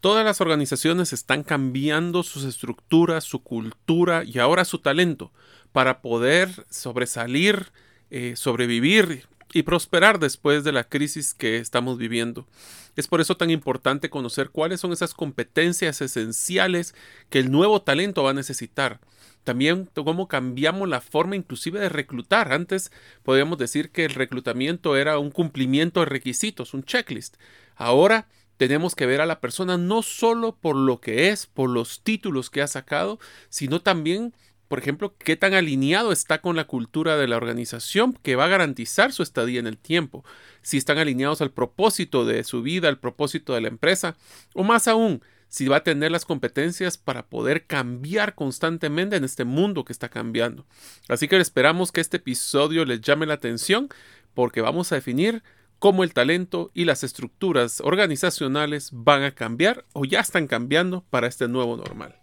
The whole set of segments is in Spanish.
Todas las organizaciones están cambiando sus estructuras, su cultura y ahora su talento para poder sobresalir, eh, sobrevivir y prosperar después de la crisis que estamos viviendo. Es por eso tan importante conocer cuáles son esas competencias esenciales que el nuevo talento va a necesitar. También cómo cambiamos la forma inclusive de reclutar. Antes podíamos decir que el reclutamiento era un cumplimiento de requisitos, un checklist. Ahora tenemos que ver a la persona no solo por lo que es, por los títulos que ha sacado, sino también, por ejemplo, qué tan alineado está con la cultura de la organización que va a garantizar su estadía en el tiempo, si están alineados al propósito de su vida, al propósito de la empresa, o más aún, si va a tener las competencias para poder cambiar constantemente en este mundo que está cambiando. Así que esperamos que este episodio les llame la atención porque vamos a definir cómo el talento y las estructuras organizacionales van a cambiar o ya están cambiando para este nuevo normal.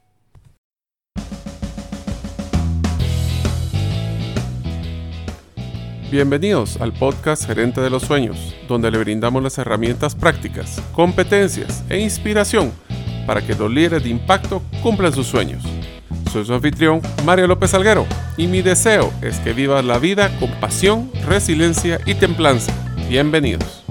Bienvenidos al podcast Gerente de los Sueños, donde le brindamos las herramientas prácticas, competencias e inspiración para que los líderes de impacto cumplan sus sueños. Soy su anfitrión, Mario López Alguero, y mi deseo es que vivas la vida con pasión, resiliencia y templanza Bienvenidos.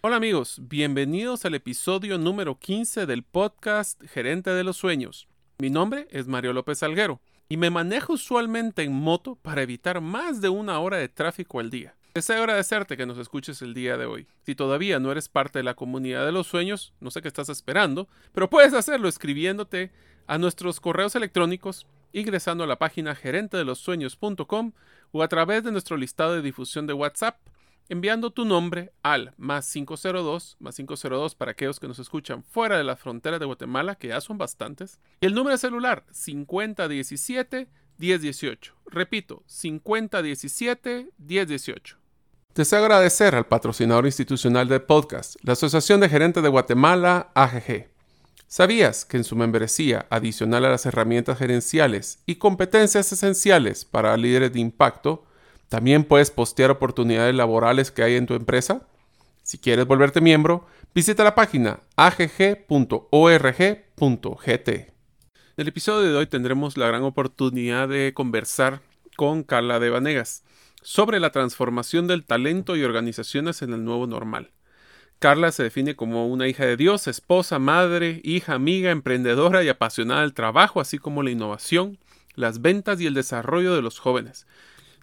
Hola amigos, bienvenidos al episodio número 15 del podcast Gerente de los Sueños. Mi nombre es Mario López Alguero y me manejo usualmente en moto para evitar más de una hora de tráfico al día. Deseo agradecerte que nos escuches el día de hoy. Si todavía no eres parte de la comunidad de los sueños, no sé qué estás esperando, pero puedes hacerlo escribiéndote a nuestros correos electrónicos ingresando a la página gerentedelosueños.com o a través de nuestro listado de difusión de WhatsApp enviando tu nombre al más 502, más 502 para aquellos que nos escuchan fuera de la frontera de Guatemala, que ya son bastantes, y el número de celular 5017 1018. Repito, 5017 1018. Deseo agradecer al patrocinador institucional del podcast, la Asociación de Gerentes de Guatemala, AGG. ¿Sabías que en su membresía, adicional a las herramientas gerenciales y competencias esenciales para líderes de impacto, también puedes postear oportunidades laborales que hay en tu empresa? Si quieres volverte miembro, visita la página agg.org.gt. En el episodio de hoy tendremos la gran oportunidad de conversar con Carla de Vanegas sobre la transformación del talento y organizaciones en el nuevo normal. Carla se define como una hija de Dios, esposa, madre, hija, amiga, emprendedora y apasionada del trabajo, así como la innovación, las ventas y el desarrollo de los jóvenes.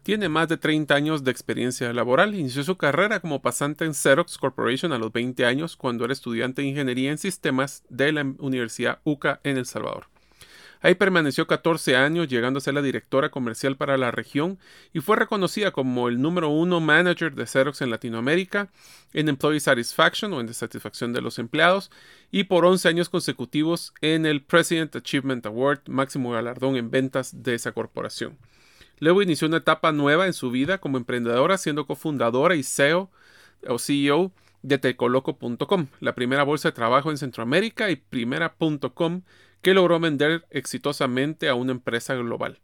Tiene más de 30 años de experiencia laboral. Inició su carrera como pasante en Xerox Corporation a los 20 años cuando era estudiante de ingeniería en sistemas de la Universidad UCA en El Salvador. Ahí permaneció 14 años, llegando a ser la directora comercial para la región y fue reconocida como el número uno manager de Xerox en Latinoamérica, en Employee Satisfaction o en satisfacción de los empleados, y por 11 años consecutivos en el President Achievement Award, máximo galardón en ventas de esa corporación. Luego inició una etapa nueva en su vida como emprendedora, siendo cofundadora y CEO o CEO de tecoloco.com, la primera bolsa de trabajo en Centroamérica y primera.com que logró vender exitosamente a una empresa global.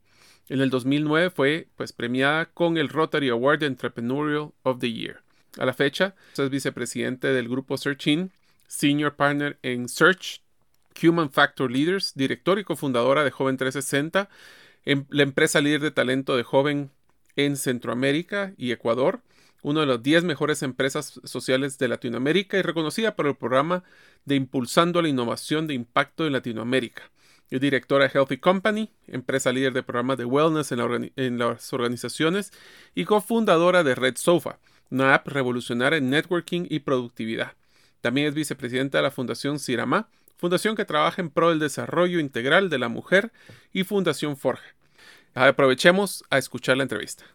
En el 2009 fue pues, premiada con el Rotary Award Entrepreneurial of the Year. A la fecha, es vicepresidente del grupo Searching, senior partner en Search, Human Factor Leaders, director y cofundadora de Joven 360, em, la empresa líder de talento de joven en Centroamérica y Ecuador, una de las 10 mejores empresas sociales de Latinoamérica y reconocida por el programa de Impulsando la Innovación de Impacto en Latinoamérica. Es directora de Healthy Company, empresa líder de programas de wellness en, las organizaciones y cofundadora de Red Sofa, una app revolucionaria en networking y productividad. También es vicepresidenta de la Fundación Cirama, fundación que trabaja en pro del desarrollo integral de la mujer y Fundación Forja. Aprovechemos a escuchar la entrevista.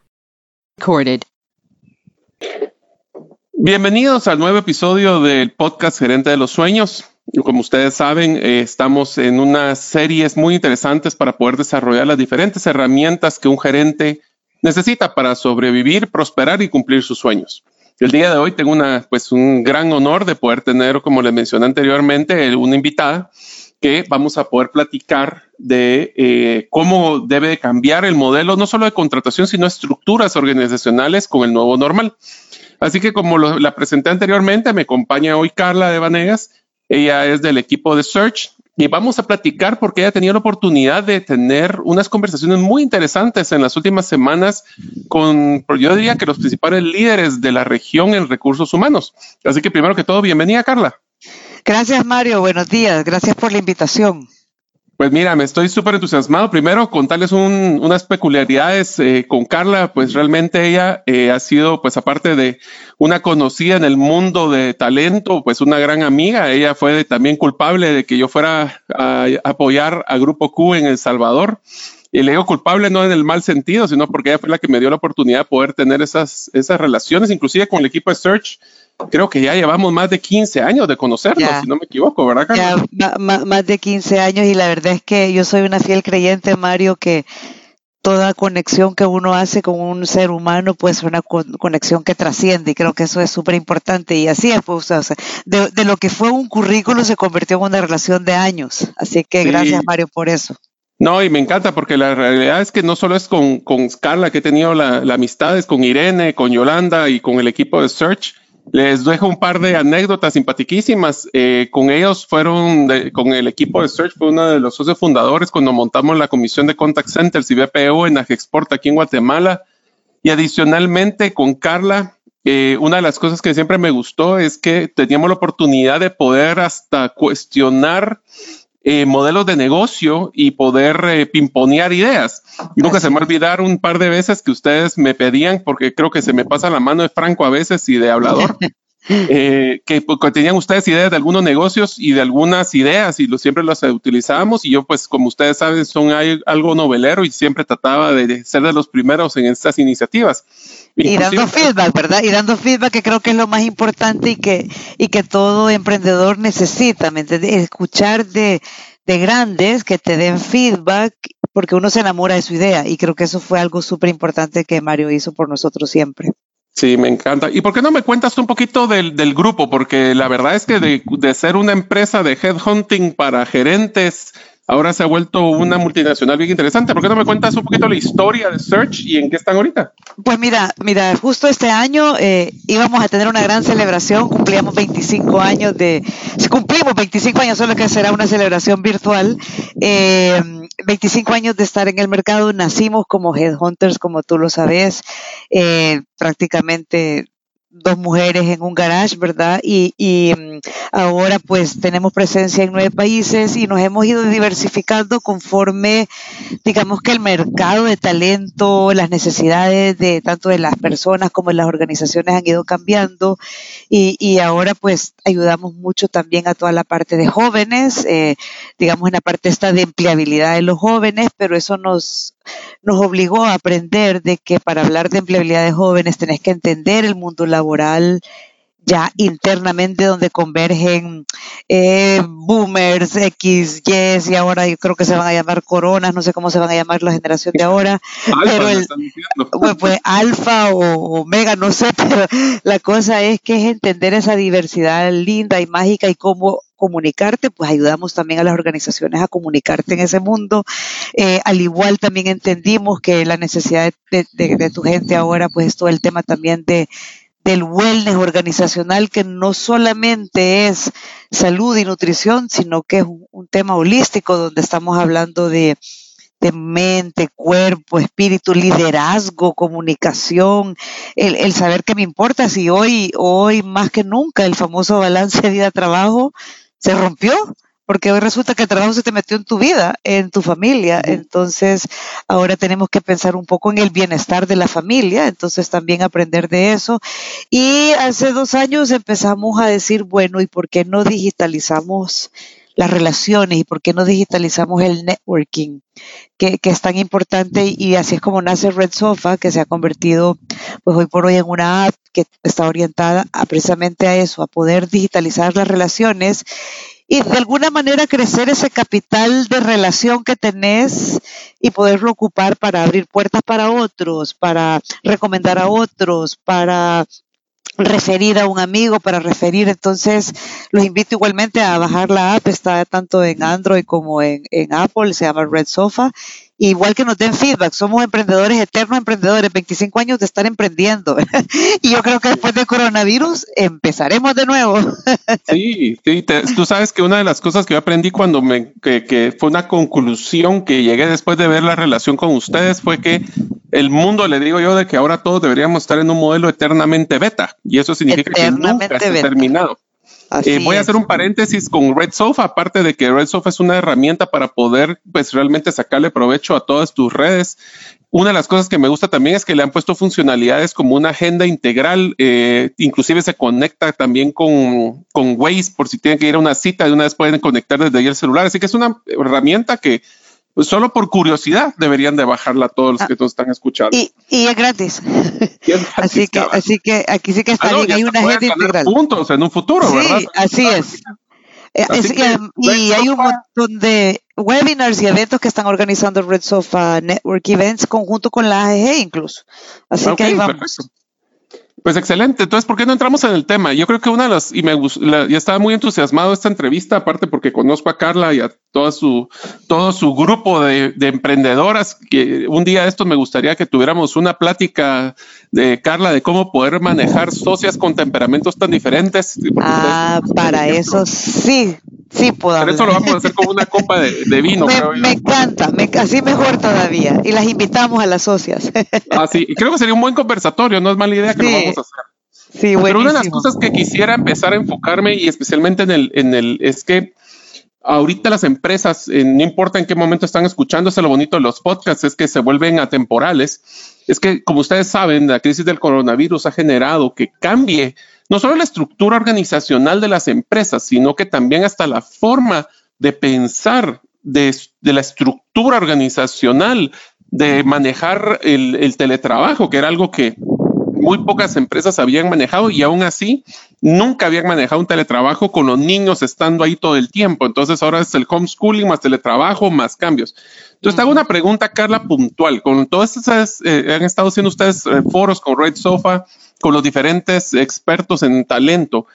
Bienvenidos al nuevo episodio del podcast Gerente de los Sueños. Como ustedes saben, eh, estamos en unas series muy interesantes para poder desarrollar las diferentes herramientas que un gerente necesita para sobrevivir, prosperar y cumplir sus sueños. El día de hoy tengo una, pues, un gran honor de poder tener, como les mencioné anteriormente, una invitada que vamos a poder platicar de eh, cómo debe cambiar el modelo, no solo de contratación, sino estructuras organizacionales con el nuevo normal. Así que como la presenté anteriormente, me acompaña hoy Carla de Vanegas. Ella es del equipo de Search y vamos a platicar porque ella ha tenido la oportunidad de tener unas conversaciones muy interesantes en las últimas semanas con, yo diría que los principales líderes de la región en recursos humanos. Así que primero que todo, bienvenida Carla. Gracias Mario, buenos días, gracias por la invitación. Pues mira, me estoy súper entusiasmado. Primero, contarles unas peculiaridades eh, con Carla, pues realmente ella eh, ha sido, pues aparte de una conocida en el mundo de talento, pues una gran amiga. Ella fue también culpable de que yo fuera a, apoyar a Grupo Q en El Salvador. Y le digo culpable no en el mal sentido, sino porque ella fue la que me dio la oportunidad de poder tener esas, esas relaciones, inclusive con el equipo de Search creo que ya llevamos más de 15 años de conocernos, si no me equivoco, ¿verdad, Carlos? Ya, más de 15 años y la verdad es que yo soy una fiel creyente, Mario, que toda conexión que uno hace con un ser humano pues es una conexión que trasciende y creo que eso es súper importante y así es, pues, de, lo que fue un currículo se convirtió en una relación de años, así que gracias Mario por eso. No, y me encanta porque la realidad es que no solo es con, con Carla que he tenido la, la amistad, es con Irene, con Yolanda y con el equipo de Search, les dejo un par de anécdotas simpaticísimas. Eh, con ellos fueron, con el equipo de Search, fue uno de los socios fundadores cuando montamos la comisión de Contact Centers y BPO en Agexport aquí en Guatemala. Y adicionalmente con Carla, eh, una de las cosas que siempre me gustó es que teníamos la oportunidad de poder hasta cuestionar eh, modelos de negocio y poder eh, pimponear ideas. Nunca se me olvidar un par de veces que ustedes me pedían, porque creo que se me pasa la mano de Franco a veces y de hablador, eh, que, pues, tenían ustedes ideas de algunos negocios y de algunas ideas y lo, siempre las utilizábamos. Y yo, pues, como ustedes saben, son algo novelero y siempre trataba de ser de los primeros en estas iniciativas. Y dando feedback, ¿verdad? Y dando feedback que creo que es lo más importante y que, y que todo emprendedor necesita, ¿me entiendes? Escuchar de, de grandes que te den feedback porque uno se enamora de su idea y creo que eso fue algo súper importante que Mario hizo por nosotros siempre. Sí, me encanta. ¿Y por qué no me cuentas un poquito del, del grupo? Porque la verdad es que de, de, ser una empresa de headhunting para gerentes ahora se ha vuelto una multinacional bien interesante. ¿Por qué no me cuentas un poquito la historia de Search y en qué están ahorita? Pues mira, mira, justo este año eh, íbamos a tener una gran celebración, cumplíamos 25 años de, cumplimos 25 años, solo que será una celebración virtual. 25 eh, años de estar en el mercado, nacimos como headhunters, como tú lo sabes, eh, prácticamente dos mujeres en un garage, ¿verdad? Y, y, mm, ahora pues tenemos presencia en nueve países y nos hemos ido diversificando conforme, digamos que el mercado de talento, las necesidades de tanto de las personas como de las organizaciones han ido cambiando y, y ahora pues ayudamos mucho también a toda la parte de jóvenes, eh, digamos en la parte esta de empleabilidad de los jóvenes, pero eso nos nos obligó a aprender de que para hablar de empleabilidad de jóvenes tenés que entender el mundo laboral ya internamente donde convergen eh, boomers, X, Y, y ahora yo creo que se van a llamar coronas, no sé cómo se van a llamar la generación de ahora, pero el, pues, pues, alfa o omega, no sé, pero la cosa es que es entender esa diversidad linda y mágica y cómo comunicarte, pues ayudamos también a las organizaciones a comunicarte en ese mundo. Eh, al igual también entendimos que la necesidad de, tu gente ahora, pues es todo el tema también de del wellness organizacional que no solamente es salud y nutrición, sino que es un, tema holístico donde estamos hablando de, de, mente, cuerpo, espíritu, liderazgo, comunicación, el, el, saber qué me importa si hoy, hoy más que nunca el famoso balance vida-trabajo se rompió, porque hoy resulta que el trabajo se te metió en tu vida, en tu familia, entonces ahora tenemos que pensar un poco en el bienestar de la familia, entonces también aprender de eso. Y hace dos años empezamos a decir, bueno, ¿y por qué no digitalizamos? las relaciones y por qué no digitalizamos el networking, que, que, es tan importante y así es como nace Red Sofa, que se ha convertido pues hoy por hoy en una app que está orientada a, precisamente a eso, a poder digitalizar las relaciones y de alguna manera crecer ese capital de relación que tenés y poderlo ocupar para abrir puertas para otros, para recomendar a otros, para referir a un amigo para referir. Entonces, los invito igualmente a bajar la app, está tanto en Android como en, en Apple, se llama Red Sofa igual que nos den feedback. Somos emprendedores, eternos emprendedores, 25 años de estar emprendiendo. y yo creo que después del coronavirus empezaremos de nuevo. sí, sí, tú sabes que una de las cosas que yo aprendí cuando me, que, que fue una conclusión que llegué después de ver la relación con ustedes fue que el mundo, le digo yo, de que ahora todos deberíamos estar en un modelo eternamente beta. Y eso significa que nunca se ha terminado. Eh, voy a hacer un paréntesis con Red Sofa, aparte de que Red Sofa es una herramienta para poder pues realmente sacarle provecho a todas tus redes. Una de las cosas que me gusta también es que le han puesto funcionalidades como una agenda integral, eh, inclusive se conecta también con, con Waze por si tienen que ir a una cita, de una vez pueden conectar desde ahí el celular. Así que es una herramienta que pues solo por curiosidad deberían de bajarla todos los ah, que nos están escuchando. Y, es gratis. así que, así que aquí sí que está ah, bien. Hay una agenda integral. Puntos en un futuro, sí, ¿verdad? Así es. Eh, y hay un montón de webinars y eventos que están organizando Red Sofa Network Events conjunto con la AGG incluso. Así que ahí vamos. Pues excelente. Entonces, ¿por qué no entramos en el tema? Yo creo que una de las, y me ya estaba muy entusiasmado esta entrevista, aparte porque conozco a Carla y a todo su, todo su grupo de, emprendedoras, que un día de estos me gustaría que tuviéramos una plática de Carla de cómo poder manejar socias con temperamentos tan diferentes. Ah, para eso sí, Sí, puedo. Pero eso lo vamos a hacer con una copa de, vino. Me, me encanta, me, así mejor todavía. Y las invitamos a las socias. Ah, sí, y creo que sería un buen conversatorio, no es mala idea que lo vamos a hacer. Sí, Pero una de las cosas que quisiera empezar a enfocarme y especialmente en el, en el, es que ahorita las empresas, eh, no importa en qué momento están escuchando, lo bonito de los podcasts, es que se vuelven atemporales. Es que, como ustedes saben, la crisis del coronavirus ha generado que cambie no solo la estructura organizacional de las empresas, sino que también hasta la forma de pensar de, la estructura organizacional, de manejar el, el teletrabajo, que era algo que muy pocas empresas habían manejado y aún así nunca habían manejado un teletrabajo con los niños estando ahí todo el tiempo. Entonces ahora es el homeschooling más teletrabajo más cambios. Entonces te hago una pregunta, Carla, puntual. Con todas esas, eh, han estado haciendo ustedes eh, foros con Red Sofa, con los diferentes expertos en talento.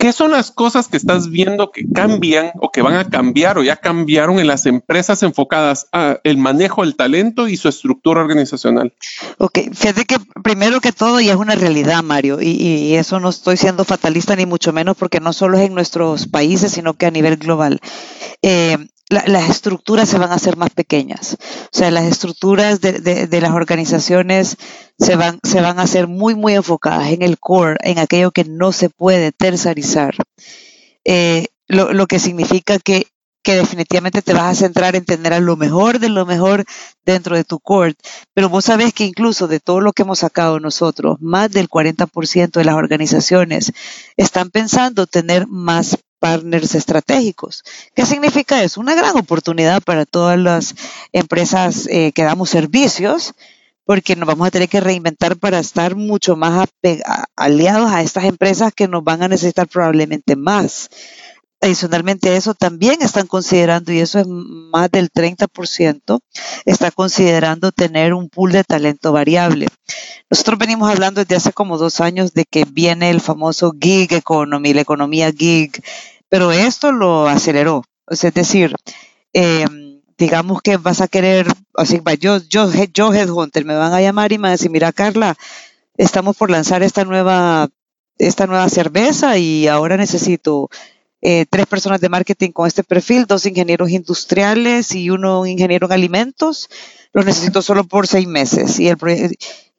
¿Qué son las cosas que estás viendo que cambian o que van a cambiar o ya cambiaron en las empresas enfocadas a el manejo del talento y su estructura organizacional? Ok, fíjate que primero que todo ya es una realidad, Mario, y, eso no estoy siendo fatalista ni mucho menos porque no solo es en nuestros países, sino que a nivel global. Eh, las estructuras se van a hacer más pequeñas. O sea, las estructuras de, de, las organizaciones se van, se van a hacer muy, muy enfocadas en el core, en aquello que no se puede tercerizar. Eh, lo, lo, que significa que, que, definitivamente te vas a centrar en tener a lo mejor de lo mejor dentro de tu core. Pero vos sabés que incluso de todo lo que hemos sacado nosotros, más del 40% de las organizaciones están pensando tener más partners estratégicos. ¿Qué significa eso? Una gran oportunidad para todas las empresas eh, que damos servicios, porque nos vamos a tener que reinventar para estar mucho más aliados a estas empresas que nos van a necesitar probablemente más. Adicionalmente a eso también están considerando, y eso es más del 30%, está considerando tener un pool de talento variable. Nosotros venimos hablando desde hace como dos años de que viene el famoso gig economy, la economía gig, pero esto lo aceleró. Es decir, em, digamos que vas a querer, así, yo, yo, yo Headhunter, me van a llamar y me van a decir, mira Carla, estamos por lanzar esta nueva, esta nueva cerveza y ahora necesito eh, tres personas de marketing con este perfil, dos ingenieros industriales y uno ingeniero en alimentos. Los necesito solo por seis meses. Y, el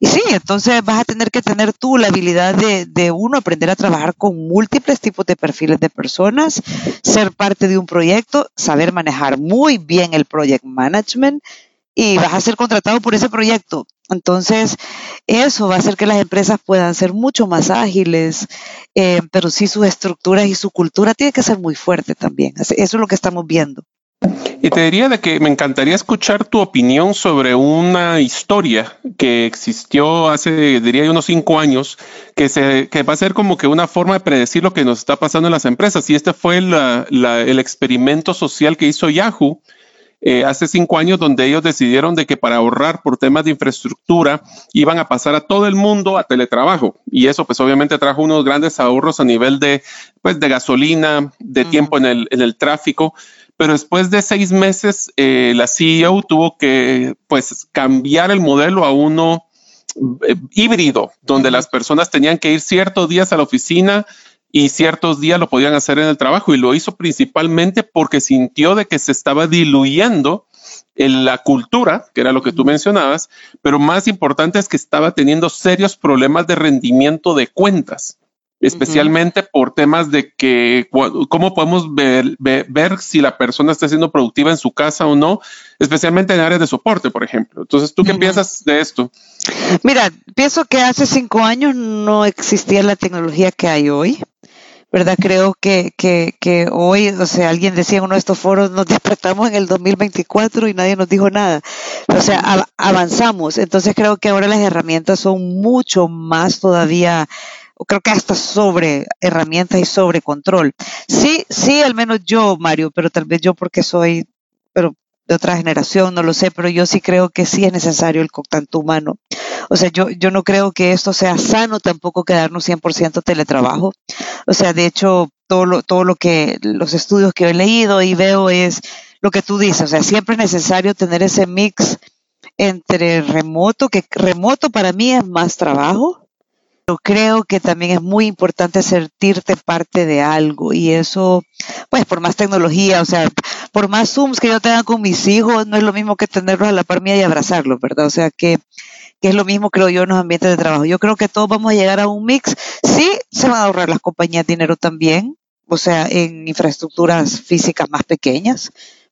sí, entonces vas a tener que tener tú la habilidad de, de uno, aprender a trabajar con múltiples tipos de perfiles de personas, ser parte de un proyecto, saber manejar muy bien el project management y vas a ser contratado por ese proyecto. Entonces, eso va a hacer que las empresas puedan ser mucho más ágiles, eh, pero sí sus estructuras y su cultura tiene que ser muy fuerte también. Eso es lo que estamos viendo. Y te diría que me encantaría escuchar tu opinión sobre una historia que existió hace, diría unos cinco años, que, se, que va a ser como que una forma de predecir lo que nos está pasando en las empresas. Y este fue el experimento social que hizo Yahoo eh, hace cinco años donde ellos decidieron de que para ahorrar por temas de infraestructura iban a pasar a todo el mundo a teletrabajo. Y eso pues obviamente trajo unos grandes ahorros a nivel de pues de gasolina, de tiempo en el, en el tráfico. Pero después de seis meses eh, la CEO tuvo que pues cambiar el modelo a uno eh, híbrido, donde las personas tenían que ir ciertos días a la oficina y ciertos días lo podían hacer en el trabajo y lo hizo principalmente porque sintió de que se estaba diluyendo en la cultura, que era lo que tú mencionabas, pero más importante es que estaba teniendo serios problemas de rendimiento de cuentas especialmente por temas de que cómo podemos ver, ver, si la persona está siendo productiva en su casa o no, especialmente en áreas de soporte, por ejemplo. Entonces, ¿tú qué piensas de esto? Mira, pienso que hace cinco años no existía la tecnología que hay hoy. ¿Verdad? Creo que, que, que hoy, o sea, alguien decía en uno de estos foros, nos despertamos en el 2024 y nadie nos dijo nada. O sea, avanzamos. Entonces creo que ahora las herramientas son mucho más todavía creo que hasta sobre herramientas y sobre control. Sí, sí, al menos yo, Mario, pero tal vez yo porque soy, pero de otra generación, no lo sé, pero yo sí creo que sí es necesario el contacto humano. O sea, yo, yo no creo que esto sea sano tampoco quedarnos 100% teletrabajo. O sea, de hecho, todo lo, todo lo que, los estudios que he leído y veo es lo que tú dices, o sea, siempre es necesario tener ese mix entre remoto, que remoto para mí es más trabajo, creo que también es muy importante sentirte parte de algo y eso, pues por más tecnología, o sea, por más Zooms que yo tenga con mis hijos, no es lo mismo que tenerlos a la par mía y abrazarlos, ¿verdad? O sea, que, que es lo mismo, creo yo, en los ambientes de trabajo. Yo creo que todos vamos a llegar a un mix. Sí, se van a ahorrar las compañías dinero también, o sea, en infraestructuras físicas más pequeñas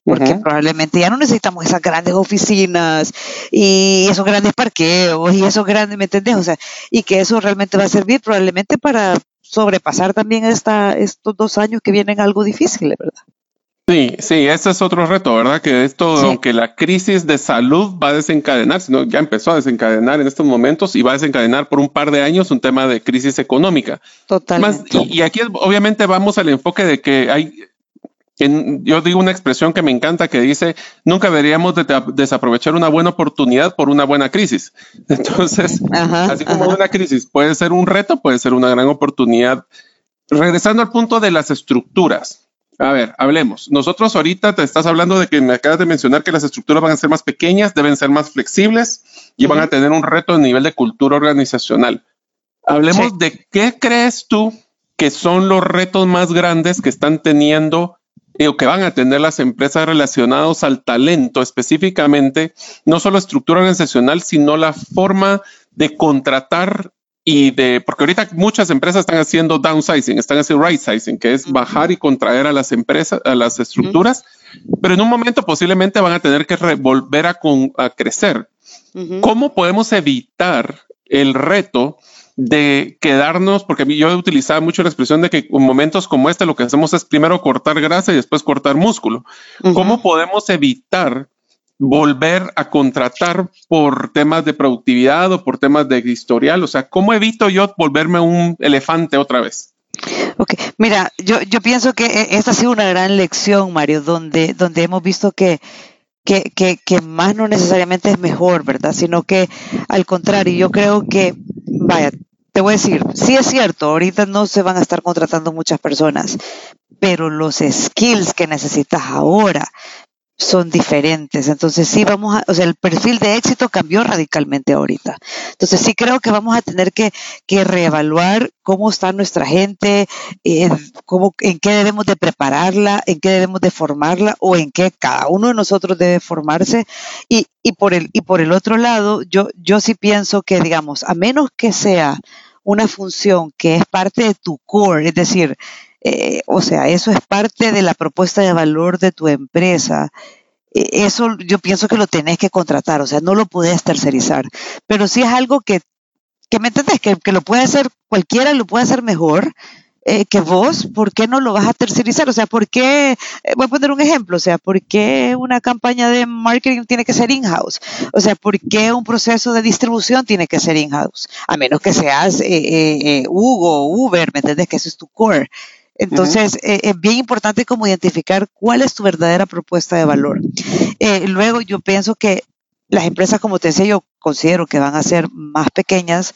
porque probablemente ya no necesitamos esas grandes oficinas y esos grandes parqueos y esos grandes, ¿me entendés? O sea, y que eso realmente va a servir probablemente para sobrepasar también esta, estos dos años que vienen algo difíciles, ¿verdad? Sí, sí, ese es otro reto, ¿verdad? Que esto, aunque la crisis de salud va a desencadenar, sino ya empezó a desencadenar en estos momentos y va a desencadenar por un par de años un tema de crisis económica. Totalmente. y, y, aquí obviamente vamos al enfoque de que hay yo digo una expresión que me encanta que dice, nunca deberíamos desaprovechar una buena oportunidad por una buena crisis. Entonces, así como una crisis puede ser un reto, puede ser una gran oportunidad. Regresando al punto de las estructuras. A ver, hablemos. Nosotros ahorita te estás hablando de que me acabas de mencionar que las estructuras van a ser más pequeñas, deben ser más flexibles y van a tener un reto a nivel de cultura organizacional. Hablemos de qué crees tú que son los retos más grandes que están teniendo o que van a tener las empresas relacionadas al talento específicamente, no solo estructura organizacional, sino la forma de contratar y de, porque ahorita muchas empresas están haciendo downsizing, están haciendo right sizing, que es bajar y contraer a las empresas, a las estructuras, pero en un momento posiblemente van a tener que volver a, a crecer. ¿Cómo podemos evitar el reto de quedarnos, porque yo he utilizado mucho la expresión de que en momentos como este lo que hacemos es primero cortar grasa y después cortar músculo. ¿Cómo podemos evitar volver a contratar por temas de productividad o por temas de historial? O sea, ¿cómo evito yo volverme un elefante otra vez? Ok, mira, yo, yo pienso que e, esta ha sido una gran lección, Mario, donde, donde hemos visto que, que, que, que, más no necesariamente es mejor, ¿verdad? Sino que al contrario, yo creo que, vaya, te voy a decir, sí es cierto, ahorita no se van a estar contratando muchas personas, pero los skills que necesitas ahora son diferentes. Entonces sí vamos a, o sea, el perfil de éxito cambió radicalmente ahorita. Entonces sí creo que vamos a tener que, que reevaluar cómo está nuestra gente, en, cómo, en qué debemos de prepararla, en qué debemos de formarla o en qué cada uno de nosotros debe formarse. Y, y, por, el, y por el otro lado, yo, yo sí pienso que, digamos, a menos que sea una función que es parte de tu core, es decir, eh, o sea, eso es parte de la propuesta de valor de tu empresa. E, eso yo pienso que lo tenés que contratar, o sea, no lo puedes tercerizar. Pero si es algo que, me entendés, que, lo puede hacer cualquiera, lo puede hacer mejor, eh, que vos, ¿por qué no lo vas a tercerizar? O sea, ¿por qué? Eh, voy a poner un ejemplo, o sea, ¿por qué una campaña de marketing tiene que ser in-house? O sea, ¿por qué un proceso de distribución tiene que ser in-house? A menos que seas Hugo, Uber, ¿me entiendes? Que eso es tu core. Entonces, eh, es bien importante como identificar cuál es tu verdadera propuesta de valor. Eh, luego, yo pienso que las empresas, como te decía, yo considero que van a ser más pequeñas,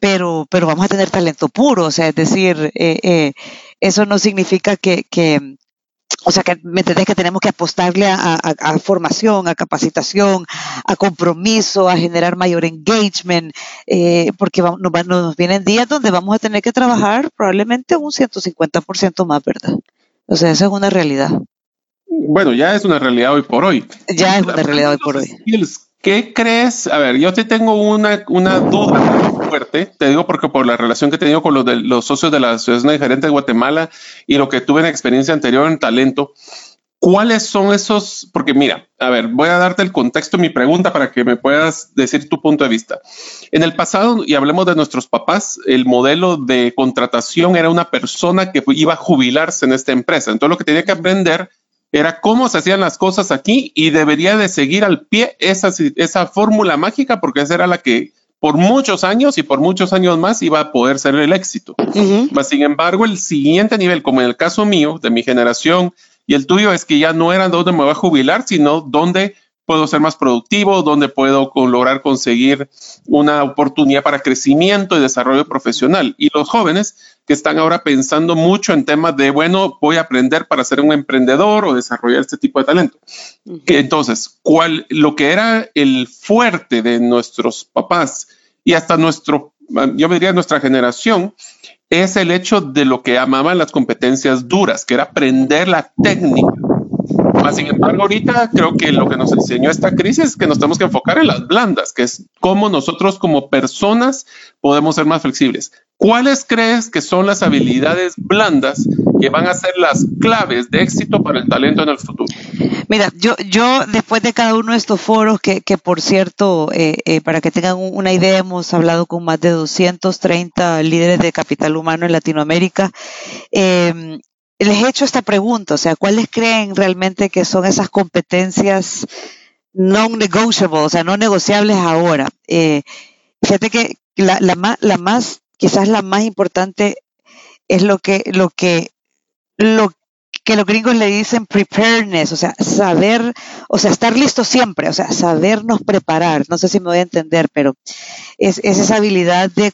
pero, pero vamos a tener talento puro, o sea, es decir, eh, eso no significa que, que o sea, que me entendés que tenemos que apostarle a, formación, a capacitación, a compromiso, a generar mayor engagement, eh, porque nos, nos, vienen días donde vamos a tener que trabajar probablemente un 150% más, ¿verdad? O sea, esa es una realidad. Bueno, ya es una realidad hoy por hoy. Ya es una realidad hoy por hoy. ¿Qué crees? A ver, yo te tengo una, una duda fuerte, te digo porque por la relación que he tenido con los, de, los socios de la Asociación de de Guatemala y lo que tuve en experiencia anterior en talento, ¿cuáles son esos? Porque mira, a ver, voy a darte el contexto de mi pregunta para que me puedas decir tu punto de vista. En el pasado, y hablemos de nuestros papás, el modelo de contratación era una persona que iba a jubilarse en esta empresa. Entonces lo que tenía que aprender era cómo se hacían las cosas aquí y debería de seguir al pie esa, esa fórmula mágica porque esa era la que por muchos años y por muchos años más iba a poder ser el éxito. Sin embargo, el siguiente nivel, como en el caso mío, de mi generación y el tuyo, es que ya no era donde me voy a jubilar, sino donde puedo ser más productivo, donde puedo lograr conseguir una oportunidad para crecimiento y desarrollo profesional. Y los jóvenes que están ahora pensando mucho en temas de, bueno, voy a aprender para ser un emprendedor o desarrollar este tipo de talento. Entonces, ¿cuál, lo que era el fuerte de nuestros papás y hasta nuestro, yo diría nuestra generación, es el hecho de lo que llamaban las competencias duras, que era aprender la técnica sin embargo, ahorita creo que lo que nos enseñó esta crisis es que nos tenemos que enfocar en las blandas, que es cómo nosotros como personas podemos ser más flexibles. ¿Cuáles crees que son las habilidades blandas que van a ser las claves de éxito para el talento en el futuro? Mira, yo, yo después de cada uno de estos foros, que, que por cierto, eh, eh, para que tengan una idea, hemos hablado con más de 230 líderes de capital humano en Latinoamérica. Eh, les he hecho esta pregunta, o sea, ¿cuáles creen realmente que son esas competencias non-negotiable, o sea, no negociables ahora? Eh, fíjate que la, la, la, más, quizás la más importante es lo que, lo que, lo que los gringos le dicen preparedness, o sea, saber, o sea, estar listo siempre, o sea, sabernos preparar. No sé si me voy a entender, pero es, esa habilidad de,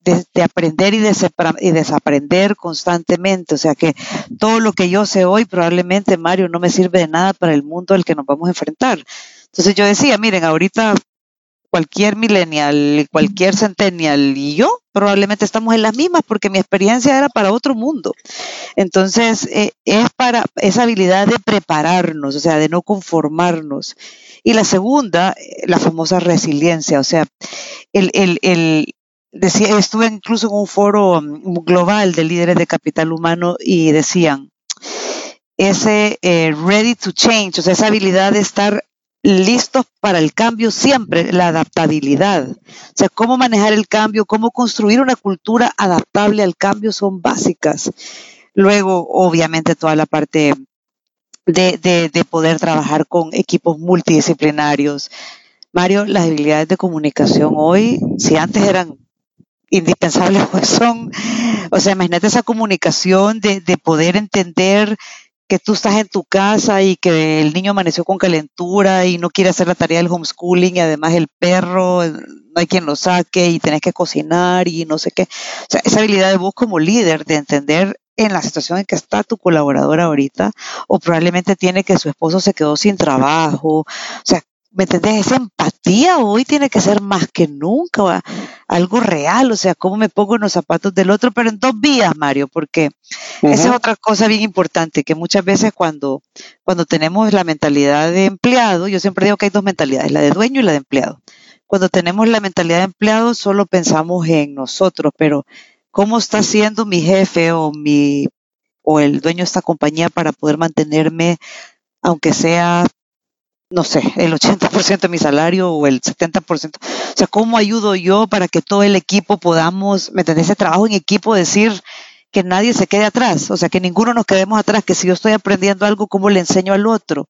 de, aprender y, y desaprender constantemente. O sea, que todo lo que yo sé hoy probablemente, Mario, no me sirve de nada para el mundo al que nos vamos a enfrentar. Entonces yo decía, miren, ahorita cualquier millennial, cualquier centennial y yo probablemente estamos en las mismas porque mi experiencia era para otro mundo. Entonces, eh, es para esa habilidad de prepararnos, o sea, de no conformarnos. Y la segunda, eh, la famosa resiliencia, o sea, el, el, el decía, estuve incluso en un foro mm, global de líderes de capital humano y decían, ese eh, ready to change, o sea, esa habilidad de estar listos para el cambio siempre, la adaptabilidad. O sea, cómo manejar el cambio, cómo construir una cultura adaptable al cambio son básicas. Luego, obviamente, toda la parte de, de, poder trabajar con equipos multidisciplinarios. Mario, las habilidades de comunicación hoy, si antes eran indispensables, pues son, o sea, imagínate esa comunicación de, de poder entender que tú estás en tu casa y que el niño amaneció con calentura y no quiere hacer la tarea del homeschooling y además el perro no hay quien lo saque y tenés que cocinar y no sé qué. O sea, esa habilidad de vos como líder de entender en la situación en que está tu colaborador ahorita o probablemente tiene que su esposo se quedó sin trabajo. O sea, ¿me entendés? Esa empatía hoy tiene que ser más que nunca, algo real, o sea, cómo me pongo en los zapatos del otro, pero en dos vías, Mario, porque esa es otra cosa bien importante, que muchas veces cuando, cuando tenemos la mentalidad de empleado, yo siempre digo que hay dos mentalidades, la de dueño y la de empleado. Cuando tenemos la mentalidad de empleado, solo pensamos en nosotros, pero ¿cómo está siendo mi jefe o mi o el dueño de esta compañía para poder mantenerme aunque sea no sé, el 80% de mi salario o el 70%. O sea, ¿cómo ayudo yo para que todo el equipo podamos, ¿me ese trabajo en equipo, decir que nadie se quede atrás, o sea, que ninguno nos quedemos atrás, que si yo estoy aprendiendo algo, ¿cómo le enseño al otro?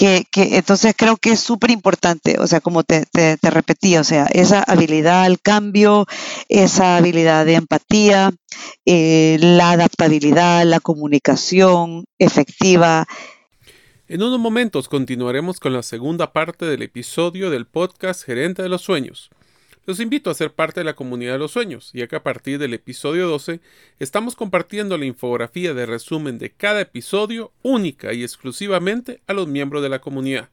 que, que entonces creo que es súper importante, o sea, como te, te, repetí, o sea, esa habilidad al cambio, esa habilidad de empatía, eh, la adaptabilidad, la comunicación efectiva. En unos momentos continuaremos con la segunda parte del episodio del podcast Gerente de los Sueños. Los invito a ser parte de la comunidad de los sueños, ya que a partir del episodio 12 estamos compartiendo la infografía de resumen de cada episodio única y exclusivamente a los miembros de la comunidad.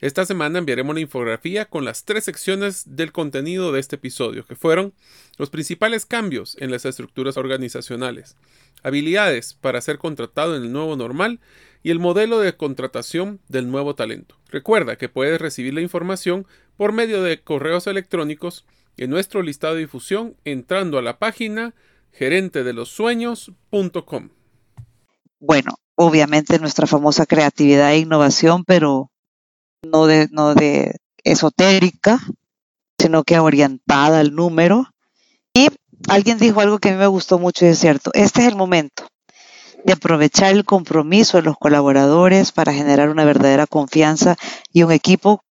Esta semana enviaremos la infografía con las tres secciones del contenido de este episodio, que fueron los principales cambios en las estructuras organizacionales, habilidades para ser contratado en el nuevo normal y el modelo de contratación del nuevo talento. Recuerda que puedes recibir la información por medio de correos electrónicos en nuestro listado de difusión entrando a la página gerentedelosueños.com. Bueno, obviamente nuestra famosa creatividad e innovación, pero no de, no de esotérica, sino que orientada al número. Y alguien dijo algo que a mí me gustó mucho y es cierto, este es el momento de aprovechar el compromiso de los colaboradores para generar una verdadera confianza y un equipo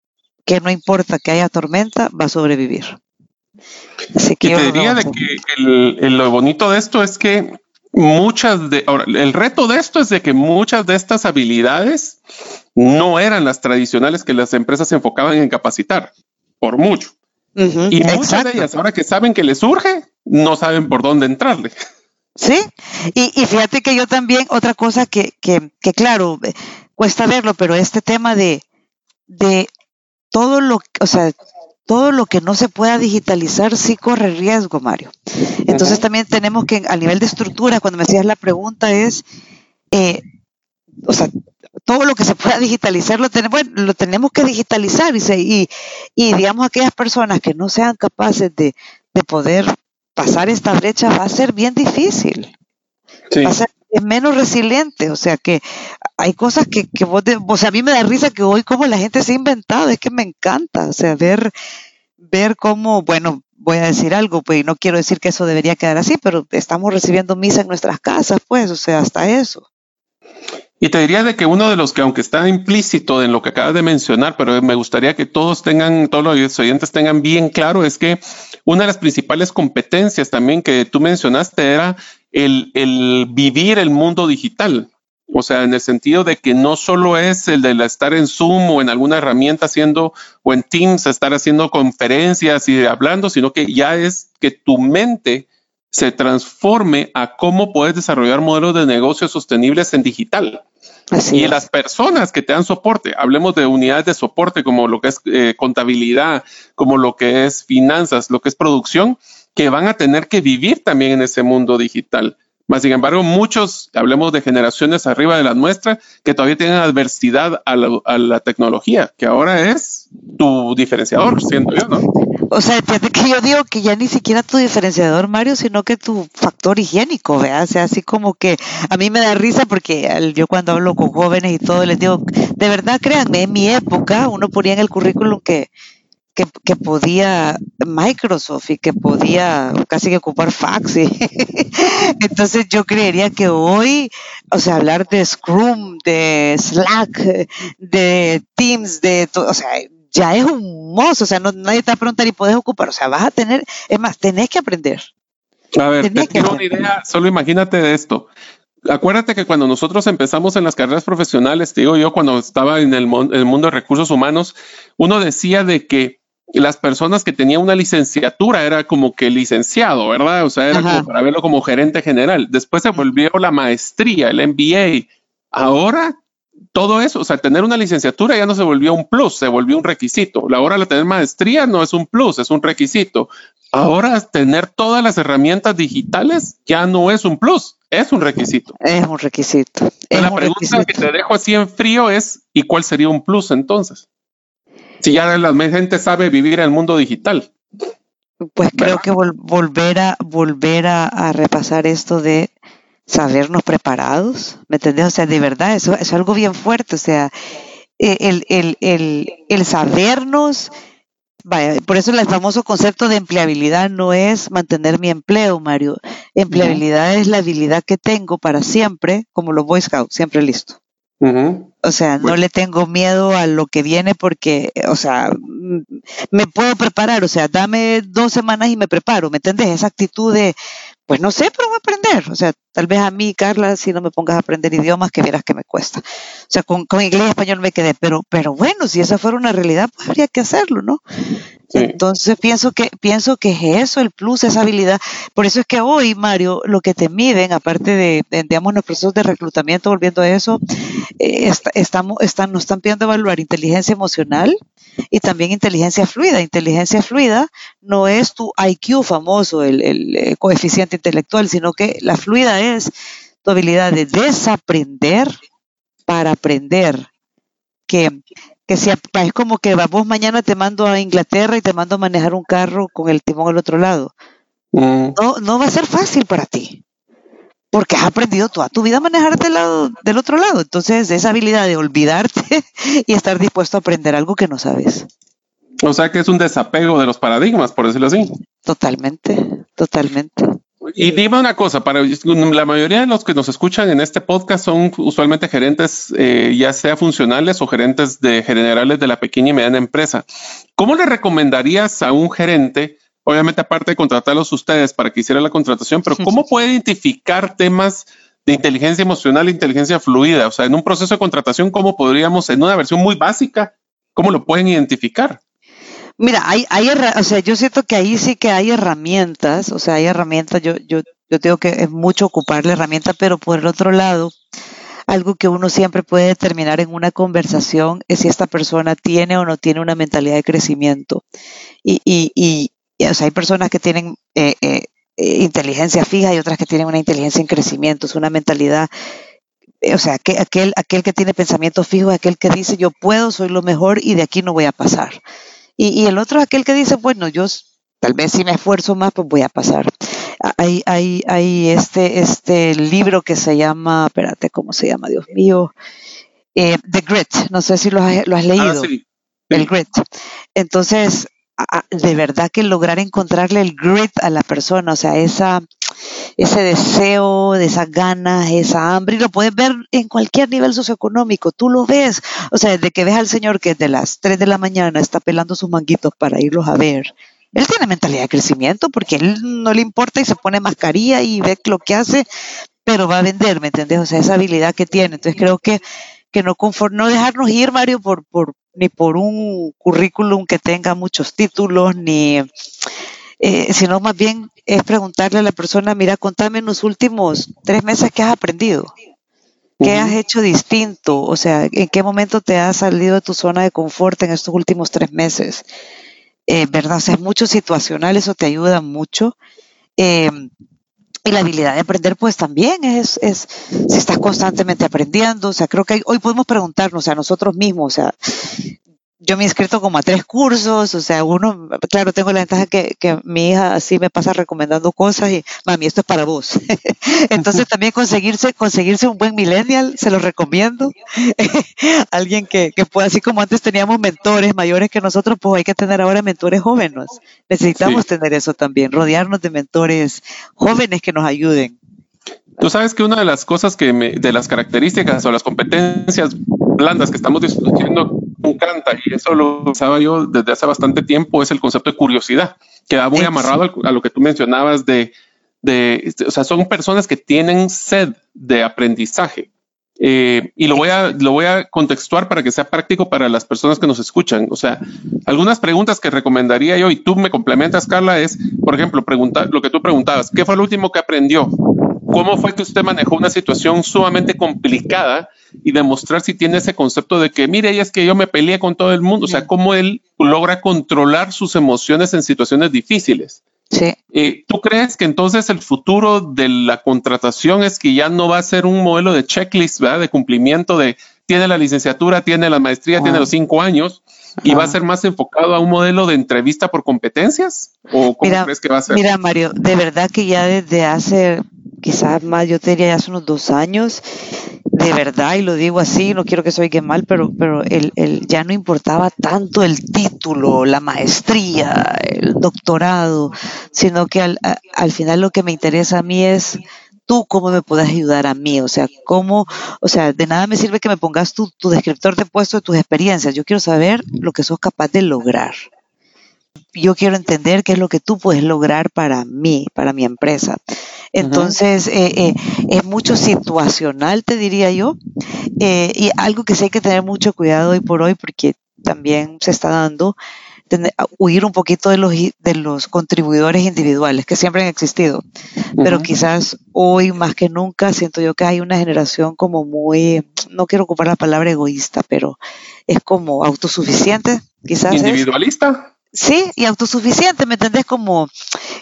que no importa que haya tormenta, va a sobrevivir. Así que te diría de que el, lo bonito de esto es que muchas de, ahora, el reto de esto es de que muchas de estas habilidades no eran las tradicionales que las empresas se enfocaban en capacitar, por mucho. y muchas de ellas, ahora que saben que les surge, no saben por dónde entrarle. Sí, y, y fíjate que yo también, otra cosa que, que, que, claro, eh, cuesta verlo, pero este tema de, de todo lo, o sea, todo lo que no se pueda digitalizar sí corre riesgo, Mario. Entonces también tenemos que, a nivel de estructura, cuando me hacías la pregunta es, eh, o sea, todo lo que se pueda digitalizar lo tenemos, lo tenemos que digitalizar y, y, y, digamos aquellas personas que no sean capaces de, de poder pasar esta brecha va a ser bien difícil. Va a ser menos resiliente, o sea que hay cosas que, que vos, o sea, a mí me da risa que hoy como la gente se ha inventado, es que me encanta, o sea, ver, ver cómo, bueno, voy a decir algo, pues no quiero decir que eso debería quedar así, pero estamos recibiendo misa en nuestras casas, pues, o sea, hasta eso. Y te diría de que uno de los que, aunque está implícito en lo que acabas de mencionar, pero me gustaría que todos tengan, todos los oyentes tengan bien claro, es que una de las principales competencias también que tú mencionaste era el, el vivir el mundo digital. O sea, en el sentido de que no solo es el de estar en Zoom o en alguna herramienta haciendo o en Teams, estar haciendo conferencias y hablando, sino que ya es que tu mente se transforme a cómo puedes desarrollar modelos de negocios sostenibles en digital. Y las personas que te dan soporte, hablemos de unidades de soporte como lo que es eh, contabilidad, como lo que es finanzas, lo que es producción, que van a tener que vivir también en ese mundo digital. Más sin embargo, muchos, hablemos de generaciones arriba de la nuestra, que todavía tienen adversidad a la, a la tecnología, que ahora es tu diferenciador, siento yo, ¿no? O sea, fíjate que yo digo que ya ni siquiera tu diferenciador, Mario, sino que tu factor higiénico, ¿verdad? O sea, así como que a mí me da risa porque yo cuando hablo con jóvenes y todo, les digo, de verdad, créanme, en mi época uno ponía en el currículum que, que, que, podía Microsoft y que podía casi que ocupar fax. Y entonces yo creería que hoy, o sea, hablar de Scrum, de Slack, de Teams, de todo, o sea, ya es un mozo, o sea, no, nadie te va a preguntar y puedes ocupar, o sea, vas a tener, es más, tenés que aprender. A ver, tenés te tengo una idea, solo imagínate de esto. Acuérdate que cuando nosotros empezamos en las carreras profesionales, te digo yo, cuando estaba en el, el mundo de recursos humanos, uno decía de que las personas que tenían una licenciatura era como que licenciado, ¿verdad? O sea, era como para verlo como gerente general. Después se volvió la maestría, el MBA. Ahora todo eso, o sea, tener una licenciatura ya no se volvió un plus, se volvió un requisito. La hora de tener maestría no es un plus, es un requisito. Ahora tener todas las herramientas digitales ya no es un plus, es un requisito. Es un requisito. la pregunta que te dejo así en frío es, ¿y cuál sería un plus entonces? Si ya la gente sabe vivir en el mundo digital. Pues creo que volver a volver a repasar esto de sabernos preparados, ¿me entendés? O sea, de verdad, eso, es algo bien fuerte, o sea, e, el, el, el, el sabernos, vaya, por eso el famoso concepto de empleabilidad no es mantener mi empleo, Mario. Empleabilidad es la habilidad que tengo para siempre, como los Boy Scouts, siempre listo. O sea, no le tengo miedo a lo que viene porque, o sea, me puedo preparar, o sea, dame dos semanas y me preparo, ¿me entiendes? Esa actitud de, pues no sé, pero voy a aprender. O sea, tal vez a mí, Carla, si no me pongas a aprender idiomas, que vieras que me cuesta. O sea, con, inglés y español me quedé, pero, pero bueno, si esa fuera una realidad, pues habría que hacerlo, ¿no? Entonces pienso que, pienso que es eso el plus, esa habilidad. Por eso es que hoy, Mario, lo que te miden, aparte de, digamos, los procesos de reclutamiento, volviendo a eso, eh, estamos, están, nos están pidiendo evaluar inteligencia emocional y también inteligencia fluida. Inteligencia fluida no es tu IQ famoso, el, el eh, coeficiente intelectual, sino que la fluida es tu habilidad de desaprender para aprender. Que, que si, es como que vos mañana te mando a Inglaterra y te mando a manejar un carro con el timón al otro lado. Mm. No, no va a ser fácil para ti, porque has aprendido toda tu vida a manejarte del, lado, del otro lado. Entonces, esa habilidad de olvidarte y estar dispuesto a aprender algo que no sabes. O sea que es un desapego de los paradigmas, por decirlo así. Totalmente, totalmente. Y dime una cosa, para la mayoría de los que nos escuchan en este podcast son usualmente gerentes, eh, ya sea funcionales o gerentes de generales de la pequeña y mediana empresa. ¿Cómo le recomendarías a un gerente, obviamente aparte de contratarlos ustedes para que hiciera la contratación, pero cómo puede identificar temas de inteligencia emocional e inteligencia fluida? O sea, en un proceso de contratación, ¿cómo podríamos, en una versión muy básica, cómo lo pueden identificar? Mira, hay, hay, o sea, yo siento que ahí sí que hay herramientas, o sea, hay herramientas, yo, yo, yo digo que es mucho ocupar la herramienta, pero por el otro lado, algo que uno siempre puede determinar en una conversación es si esta persona tiene o no tiene una mentalidad de crecimiento. Y, y, y, o sea, hay personas que tienen eh, eh, inteligencia fija y otras que tienen una inteligencia en crecimiento, es una mentalidad o sea, aquel, aquel que tiene pensamiento fijo, aquel que dice yo puedo, soy lo mejor y de aquí no voy a pasar. Y, el otro es aquel que dice, bueno, yo tal vez si me esfuerzo más, pues voy a pasar. Hay, hay, hay este, este libro que se llama, espérate, ¿cómo se llama? Dios mío. Eh, The Grit, no sé si lo has, lo has ah, leído. El Grit. Entonces, de verdad que lograr encontrarle el grit a la persona, o sea, esa, ese deseo, de esas ganas, esa hambre, y lo puedes ver en cualquier nivel socioeconómico, tú lo ves, o sea, desde que ves al señor que de las 3 de la mañana está pelando sus manguitos para irlos a ver, él tiene mentalidad de crecimiento porque él no le importa y se pone mascarilla y ve lo que hace, pero va a vender, ¿me entiendes? O sea, esa habilidad que tiene. Entonces creo que, que no, no dejarnos ir, Mario, por, por, ni por un currículum que tenga muchos títulos, ni eh, sino más bien es preguntarle a la persona, mira, contame en los últimos tres meses qué has aprendido, qué has hecho distinto, o sea, en qué momento te has salido de tu zona de confort en estos últimos tres meses. Eh, ¿Verdad? O sea, es mucho situacional, eso te ayuda mucho. Eh, y la habilidad de aprender, pues también es, es, si estás constantemente aprendiendo, o sea, creo que hoy podemos preguntarnos a nosotros mismos, o sea, yo me he inscrito como a tres cursos, o sea, uno, claro, tengo la ventaja que, que mi hija así me pasa recomendando cosas y, mami, esto es para vos. Entonces también conseguirse, conseguirse un buen millennial, se lo recomiendo. Alguien que, que pueda, así como antes teníamos mentores mayores que nosotros, pues hay que tener ahora mentores jóvenes. Necesitamos tener eso también, rodearnos de mentores jóvenes que nos ayuden. Tú sabes que una de las cosas que me, de las características o las competencias blandas que estamos discutiendo me encanta y eso lo pensaba yo desde hace bastante tiempo es el concepto de curiosidad que va muy amarrado a lo que tú mencionabas de, de, o sea, son personas que tienen sed de aprendizaje. Eh, y lo voy, a, lo voy a contextuar para que sea práctico para las personas que nos escuchan. O sea, algunas preguntas que recomendaría yo y tú me complementas, Carla, es, por ejemplo, preguntar lo que tú preguntabas, ¿qué fue lo último que aprendió? ¿Cómo fue que usted manejó una situación sumamente complicada y demostrar si tiene ese concepto de que, mire, y es que yo me peleé con todo el mundo? O sea, cómo él logra controlar sus emociones en situaciones difíciles. Sí. Eh, ¿Tú crees que entonces el futuro de la contratación es que ya no va a ser un modelo de checklist, ¿verdad? De cumplimiento de tiene la licenciatura, tiene la maestría, tiene los cinco años y va a ser más enfocado a un modelo de entrevista por competencias? ¿O cómo crees que va a ser? Mira, Mario, de verdad que ya desde hace quizás más, yo te diría ya hace unos dos años, de verdad, y lo digo así, no quiero que se oiga mal, pero, pero el, el, ya no importaba tanto el título, la maestría, el doctorado, sino que al, al final lo que me interesa a mí es tú cómo me puedes ayudar a mí, o sea, cómo, o sea, de nada me sirve que me pongas tu, tu descriptor de puesto de tus experiencias, yo quiero saber lo que sos capaz de lograr. Yo quiero entender qué es lo que tú puedes lograr para mí, para mi empresa. Entonces, eh, eh, es mucho situacional, te diría yo, eh, y algo que sí hay que tener mucho cuidado hoy por hoy, porque también se está dando, huir un poquito de los, de los contribuidores individuales que siempre han existido. Pero quizás hoy más que nunca siento yo que hay una generación como muy, no quiero ocupar la palabra egoísta, pero es como autosuficiente, quizás. Individualista. Sí, y autosuficiente, ¿me entendés? Como,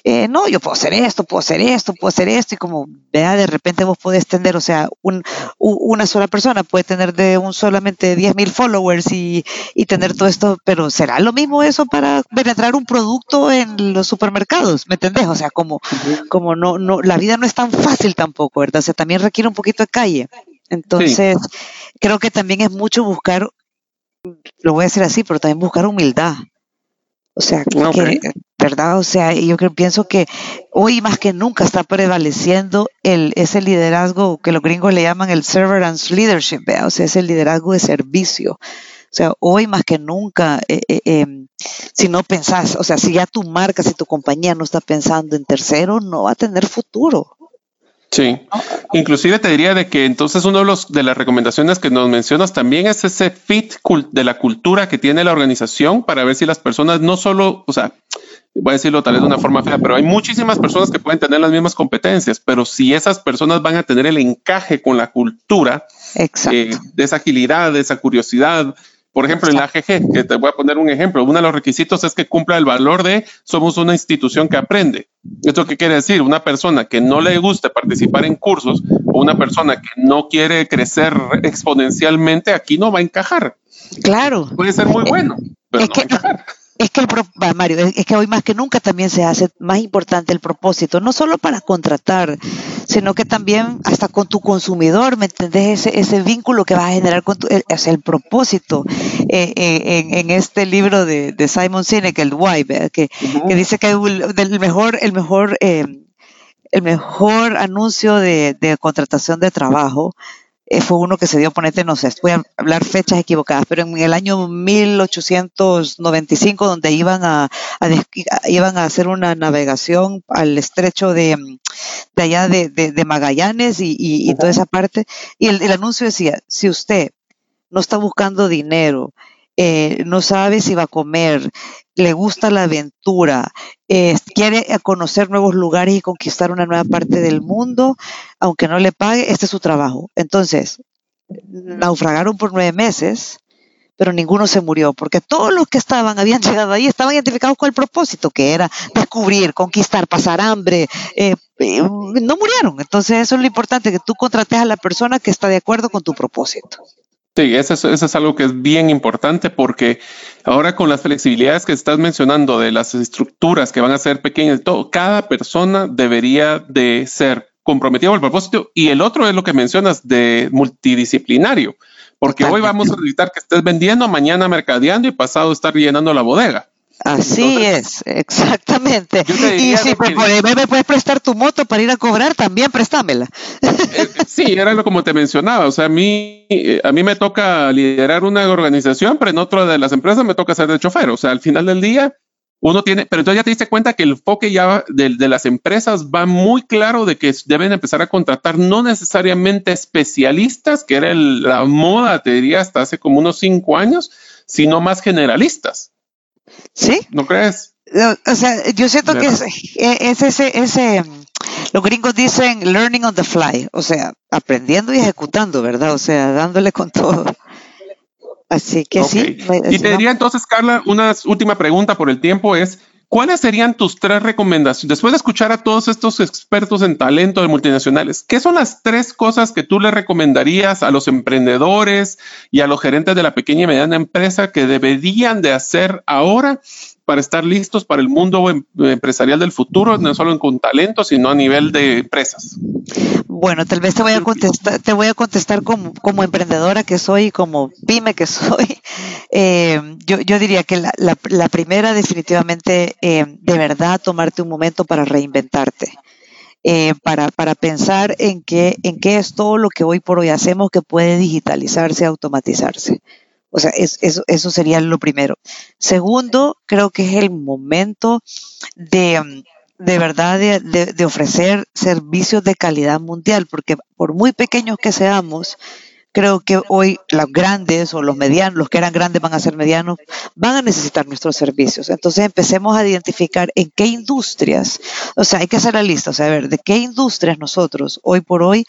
eh, no, yo puedo hacer esto, puedo hacer esto, puedo hacer esto, y como, vea, de repente vos podés tener, o sea, un, una sola persona puede tener de un solamente 10 mil followers y, y, tener todo esto, pero ¿será lo mismo eso para penetrar un producto en los supermercados? ¿Me entendés? O sea, como, como no, no, la vida no es tan fácil tampoco, ¿verdad? O sea, también requiere un poquito de calle. Entonces, creo que también es mucho buscar, lo voy a decir así, pero también buscar humildad. O sea, que, ¿verdad? O sea, yo creo, pienso que hoy más que nunca está prevaleciendo el, ese liderazgo que los gringos le llaman el servant's leadership, o sea, ese liderazgo de servicio. O sea, hoy más que nunca, eh, eh, em, si no pensás, o sea, si ya tu marca, si tu compañía no está pensando en tercero, no va a tener futuro. Sí, inclusive te diría de que entonces uno de los de las recomendaciones que nos mencionas también es ese fit de la cultura que tiene la organización para ver si las personas no solo, o sea, voy a decirlo tal vez de una forma fea, pero hay muchísimas personas que pueden tener las mismas competencias, pero si esas personas van a tener el encaje con la cultura, eh, de esa agilidad, de esa curiosidad, por ejemplo, en la AGG, que te voy a poner un ejemplo, uno de los requisitos es que cumpla el valor de somos una institución que aprende. ¿Esto qué quiere decir? Una persona que no le guste participar en cursos o una persona que no quiere crecer exponencialmente, aquí no va a encajar. Claro. Puede ser muy bueno, pero no va a encajar es que el Mario, es que hoy más que nunca también se hace más importante el propósito, no solo para contratar, sino que también hasta con tu consumidor, ¿me entendés? Ese, ese vínculo que vas a generar con tu, sea, el propósito eh, eh, en, este libro de, Simon Sinek, el Why, que, que, dice que el mejor, el mejor, eh, el mejor anuncio de, de contratación de trabajo fue uno que se dio, ponete, no sé, voy a hablar fechas equivocadas, pero en el año 1895, donde iban a, iban a hacer una navegación al estrecho de, de allá de, Magallanes y, toda esa parte, y el, anuncio decía, si usted no está buscando dinero, eh, no sabe si va a comer, le gusta la aventura, eh, quiere conocer nuevos lugares y conquistar una nueva parte del mundo, aunque no le pague, este es su trabajo. Entonces, naufragaron por nueve meses, pero ninguno se murió, porque todos los que estaban, habían llegado ahí, estaban identificados con el propósito, que era descubrir, conquistar, pasar hambre, eh, no murieron. Entonces, eso es lo importante, que tú contrates a la persona que está de acuerdo con tu propósito. Sí, eso es, algo que es bien importante porque ahora con las flexibilidades que estás mencionando de las estructuras que van a ser pequeñas, todo, cada persona debería de ser comprometido con el propósito y el otro es lo que mencionas de multidisciplinario, porque hoy vamos a necesitar que estés vendiendo, mañana mercadeando y pasado estar llenando la bodega. Así es, exactamente. Y si me, puedes prestar tu moto para ir a cobrar, también préstamela. Eh, eh, sí, era lo como te mencionaba. O sea, a mí, eh, a mí me toca liderar una organización, pero en otra de las empresas me toca ser de chofer. O sea, al final del día, uno tiene, pero entonces ya te diste cuenta que el enfoque ya de, de, las empresas va muy claro de que deben empezar a contratar no necesariamente especialistas, que era la moda, te diría, hasta hace como unos cinco años, sino más generalistas. ¿Sí? ¿No crees? O sea, yo siento que es, ese, ese, los gringos dicen learning on the fly, o sea, aprendiendo y ejecutando, ¿verdad? O sea, dándole con todo. Así que sí. Y te diría entonces, Carla, una última pregunta por el tiempo es, ¿cuáles serían tus tres recomendaciones? Después de escuchar a todos estos expertos en talento de multinacionales, ¿qué son las tres cosas que tú le recomendarías a los emprendedores y a los gerentes de la pequeña y mediana empresa que deberían de hacer ahora para estar listos para el mundo em, empresarial del futuro, no solo con talento, sino a nivel de empresas? Bueno, tal vez te voy a contestar, te voy a contestar como, como emprendedora que soy, como pyme que soy. Eh, yo, yo, diría que la, la, primera definitivamente, eh, de verdad, tomarte un momento para reinventarte. eh, para, para, pensar en qué, en qué es todo lo que hoy por hoy hacemos que puede digitalizarse, automatizarse. O sea, eso, eso sería lo primero. Segundo, creo que es el momento de, de verdad de, de, ofrecer servicios de calidad mundial, porque por muy pequeños que seamos, creo que hoy los grandes o los medianos, los que eran grandes van a ser medianos, van a necesitar nuestros servicios. Entonces empecemos a identificar en qué industrias, o sea, hay que hacer la lista, o sea, a ver, de qué industrias nosotros hoy por hoy,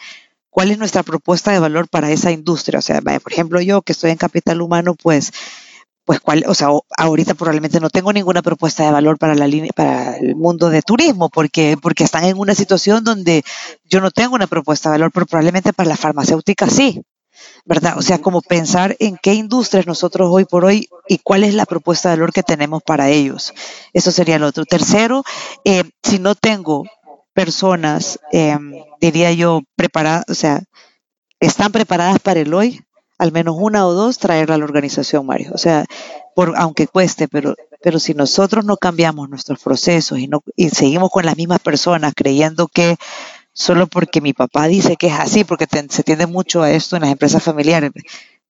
cuál es nuestra propuesta de valor para esa industria. O sea, por ejemplo, yo que estoy en capital humano, pues pues cuál, o sea, ahorita probablemente no tengo ninguna propuesta de valor para la línea, para el mundo de turismo, porque, porque están en una situación donde yo no tengo una propuesta de valor, pero probablemente para la farmacéutica sí. ¿verdad? O sea, como pensar en qué industrias nosotros hoy por hoy y cuál es la propuesta de valor que tenemos para ellos. Eso sería el otro. Tercero, eh, si no tengo personas, em, diría yo, preparadas, o sea, están preparadas para el hoy, al menos una o dos, traerla a la organización, Mario. O sea, por, aunque cueste, pero, pero si nosotros no cambiamos nuestros procesos y, no, y seguimos con las mismas personas creyendo que solo porque mi papá dice que es así, porque se tiende mucho a esto en las empresas familiares.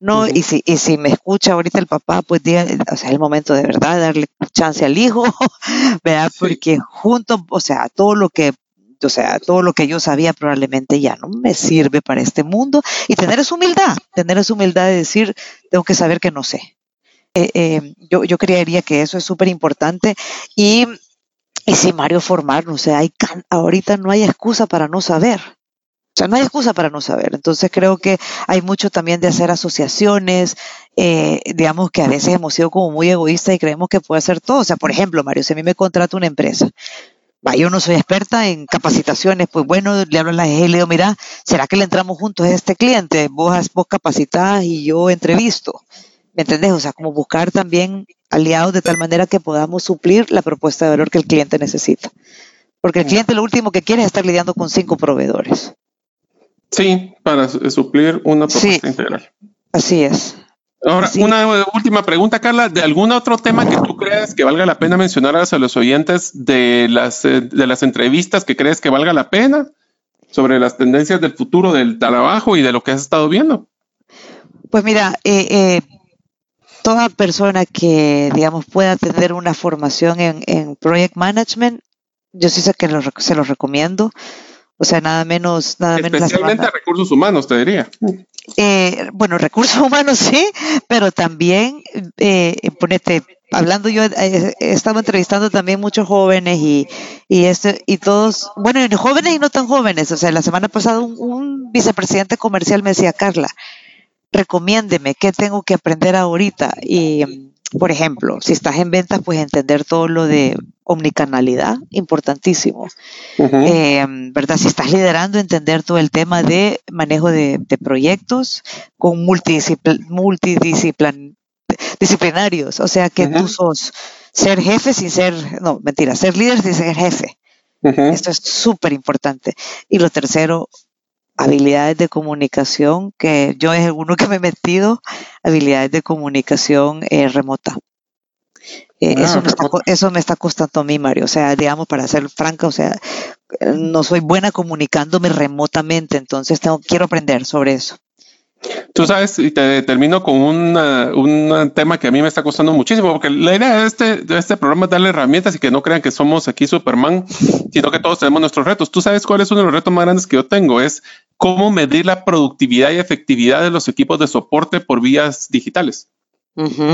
No, y, si, y si me escucha ahorita el papá, pues diga, o sea, es el momento de verdad darle chance al hijo, ¿verdad? Porque junto, o sea, todo lo que o sea, todo lo que yo sabía probablemente ya no me sirve para este mundo y tener esa humildad, tener esa humildad de decir, tengo que saber que no sé. Eh, eh, yo, yo creería que eso es súper importante y y si Mario formarnos, o sea, hay ahorita no hay excusa para no saber. O sea, no hay excusa para no saber. Entonces creo que hay mucho también de hacer asociaciones, eh, digamos que a veces hemos sido como muy egoístas y creemos que puede hacer todo. O sea, por ejemplo, Mario, si a mí me contrata una empresa, va, yo no soy experta en capacitaciones, pues bueno, le hablo a la jefe y le digo, mira, ¿será que le entramos juntos a este cliente? Vos, vos capacitás y yo entrevisto. ¿Me entendés? O sea, como buscar también aliados de tal manera que podamos suplir la propuesta de valor que el cliente necesita. Porque el cliente lo último que quiere es estar lidiando con cinco proveedores. Sí, para suplir una propuesta integral. Así es. Ahora, una última pregunta, Carla. ¿De algún otro tema que tú creas que valga la pena mencionar a los oyentes de las, eh, de las entrevistas que crees que valga la pena sobre las tendencias del futuro del trabajo y de lo que has estado viendo? Pues mira, eh, eh, toda persona que, digamos, pueda tener una formación en, project management, yo sí sé que se los recomiendo. O sea, nada menos, nada menos. Especialmente recursos humanos, te diría. Eh, bueno, recursos humanos sí, pero también, eh, ponete, hablando yo, eh, he estado entrevistando también muchos jóvenes y, y, este, y todos, bueno, jóvenes y no tan jóvenes. O sea, la semana pasada un vicepresidente comercial me decía, Carla, recomiéndeme qué tengo que aprender ahorita. Y, por ejemplo, si estás en ventas, pues entender todo lo de omnicanalidad, importantísimo. Eh, ¿Verdad? Si estás liderando, entender todo el tema de manejo de, proyectos con multidisciplinarios. O sea, que tú sos ser jefe sin ser, no, mentira, ser líder sin ser jefe. Esto es súper importante. Y lo tercero, habilidades de comunicación, que yo es uno que me he metido, habilidades de comunicación eh, remota. Eh, ah, eso, me está, eso me está costando a mí, Mario. O sea, digamos, para ser franca, o sea, no soy buena comunicándome remotamente, entonces tengo, quiero aprender sobre eso. Tú sabes, y te termino con un tema que a mí me está costando muchísimo, porque la idea de este, de este programa es darle herramientas y que no crean que somos aquí Superman, sino que todos tenemos nuestros retos. Tú sabes cuál es uno de los retos más grandes que yo tengo, es cómo medir la productividad y efectividad de los equipos de soporte por vías digitales.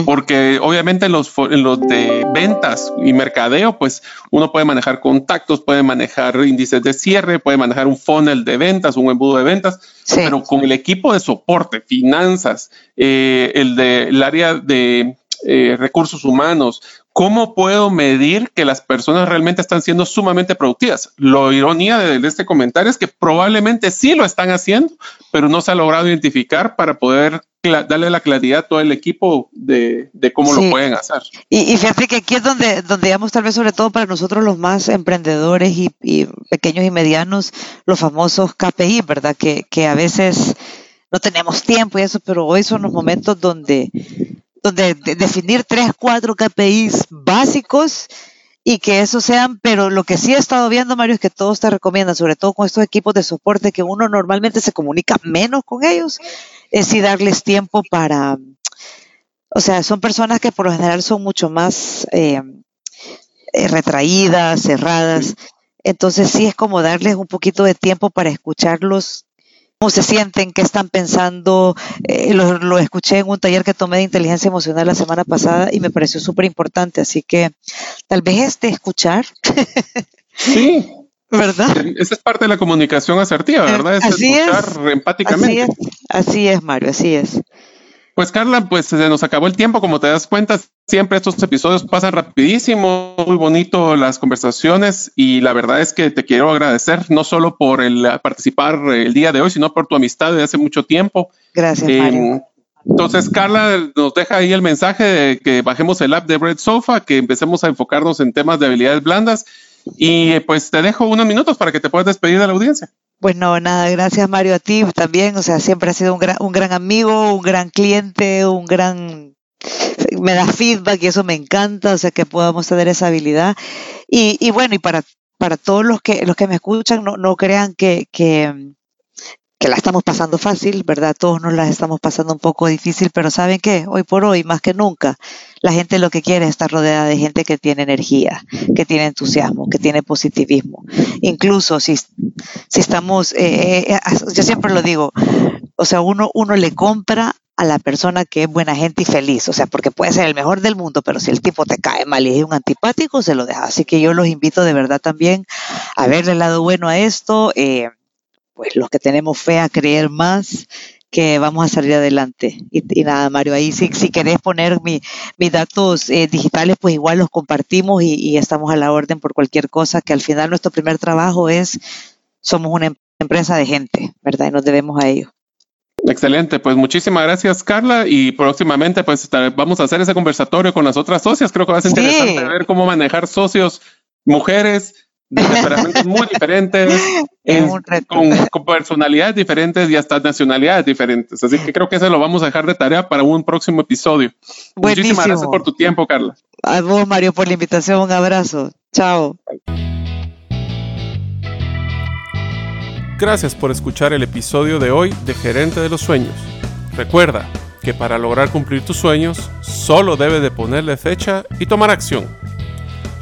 Porque obviamente en los, en los de ventas y mercadeo, pues uno puede manejar contactos, puede manejar índices de cierre, puede manejar un funnel de ventas, un embudo de ventas, pero con el equipo de soporte, finanzas, eh, el de el área de eh, recursos humanos, ¿cómo puedo medir que las personas realmente están siendo sumamente productivas? Lo ironía de, este comentario es que probablemente sí lo están haciendo, pero no se ha logrado identificar para poder darle la claridad a todo el equipo de, cómo lo pueden hacer. Y, fíjate que aquí es donde, donde digamos, tal vez sobre todo para nosotros los más emprendedores y, pequeños y medianos, los famosos KPI, ¿verdad? Que, que a veces no tenemos tiempo y eso, pero hoy son los momentos donde donde definir tres, cuatro KPIs básicos y que eso sean, pero lo que sí he estado viendo, Mario, es que todos te recomiendan, sobre todo con estos equipos de soporte, que uno normalmente se comunica menos con ellos, es sí darles tiempo para, o sea, son personas que por lo general son mucho más eh, eh, retraídas, cerradas, entonces sí es como darles un poquito de tiempo para escucharlos cómo se sienten, qué están pensando. Eh, lo, escuché en un taller que tomé de inteligencia emocional la semana pasada y me pareció súper importante. Así que tal vez este escuchar. Sí. ¿Verdad? Esa es parte de la comunicación asertiva, ¿verdad? Es así escuchar es. empáticamente. Así es, así es, Mario, así es. Pues Carla, pues se nos acabó el tiempo, como te das cuenta, siempre estos episodios pasan rapidísimo, muy bonito las conversaciones y la verdad es que te quiero agradecer no solo por el participar el día de hoy, sino por tu amistad de hace mucho tiempo. Gracias, Eh, Mario. Entonces, Carla nos deja ahí el mensaje de que bajemos el app de Red Sofa, que empecemos a enfocarnos en temas de habilidades blandas y eh, pues te dejo unos minutos para que te puedas despedir de la audiencia. Pues no, nada, gracias Mario a ti también, o sea, siempre has sido un gran, un gran amigo, un gran cliente, un gran, me da feedback y eso me encanta, o sea, que podamos tener esa habilidad. Y, y bueno, y para, para todos los que, los que me escuchan, no, no crean que, que, que la estamos pasando fácil, ¿verdad? Todos nos la estamos pasando un poco difícil, pero ¿saben qué? Hoy por hoy, más que nunca, la gente lo que quiere es estar rodeada de gente que tiene energía, que tiene entusiasmo, que tiene positivismo. Incluso si, si estamos, eh, eh, yo siempre lo digo, o sea, uno, uno le compra a la persona que es buena gente y feliz, o sea, porque puede ser el mejor del mundo, pero si el tipo te cae mal y es un antipático, se lo deja. Así que yo los invito de verdad también a verle el lado bueno a esto. Eh, pues los que tenemos fe a creer más que vamos a salir adelante. Y, y nada, Mario, ahí si, si querés poner mi, mis datos eh, digitales, pues igual los compartimos y, y, estamos a la orden por cualquier cosa, que al final nuestro primer trabajo es, somos una em, empresa de gente, ¿verdad? Y nos debemos a ello. Excelente, pues muchísimas gracias Carla y próximamente pues vamos a hacer ese conversatorio con las otras socias. Creo que va a ser sí. interesante ver cómo manejar socios mujeres de temperamentos muy diferentes, en, con, con, personalidades diferentes y hasta nacionalidades diferentes. Así que creo que eso lo vamos a dejar de tarea para un próximo episodio. Buenísimo. Muchísimas gracias por tu tiempo, Carla. A vos, Mario, por la invitación. Un abrazo. Chao. Gracias por escuchar el episodio de hoy de Gerente de los Sueños. Recuerda que para lograr cumplir tus sueños, solo debes de ponerle fecha y tomar acción.